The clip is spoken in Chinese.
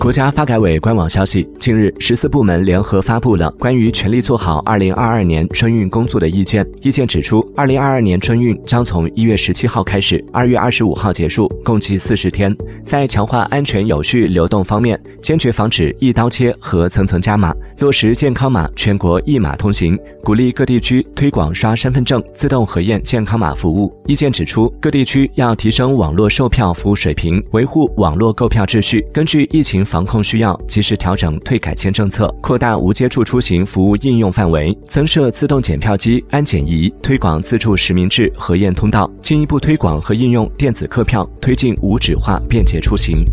国家发改委官网消息，近日十四部门联合发布了关于全力做好二零二二年春运工作的意见。意见指出，二零二二年春运将从一月十七号开始，二月二十五号结束，共计四十天。在强化安全有序流动方面，坚决防止一刀切和层层加码，落实健康码全国一码通行，鼓励各地区推广刷身份证自动核验健康码服务。意见指出，各地区要提升网络售票服务水平，维护网络购票秩序，根据疫情。防控需要及时调整退改签政策，扩大无接触出行服务应用范围，增设自动检票机、安检仪，推广自助实名制核验通道，进一步推广和应用电子客票，推进无纸化便捷出行。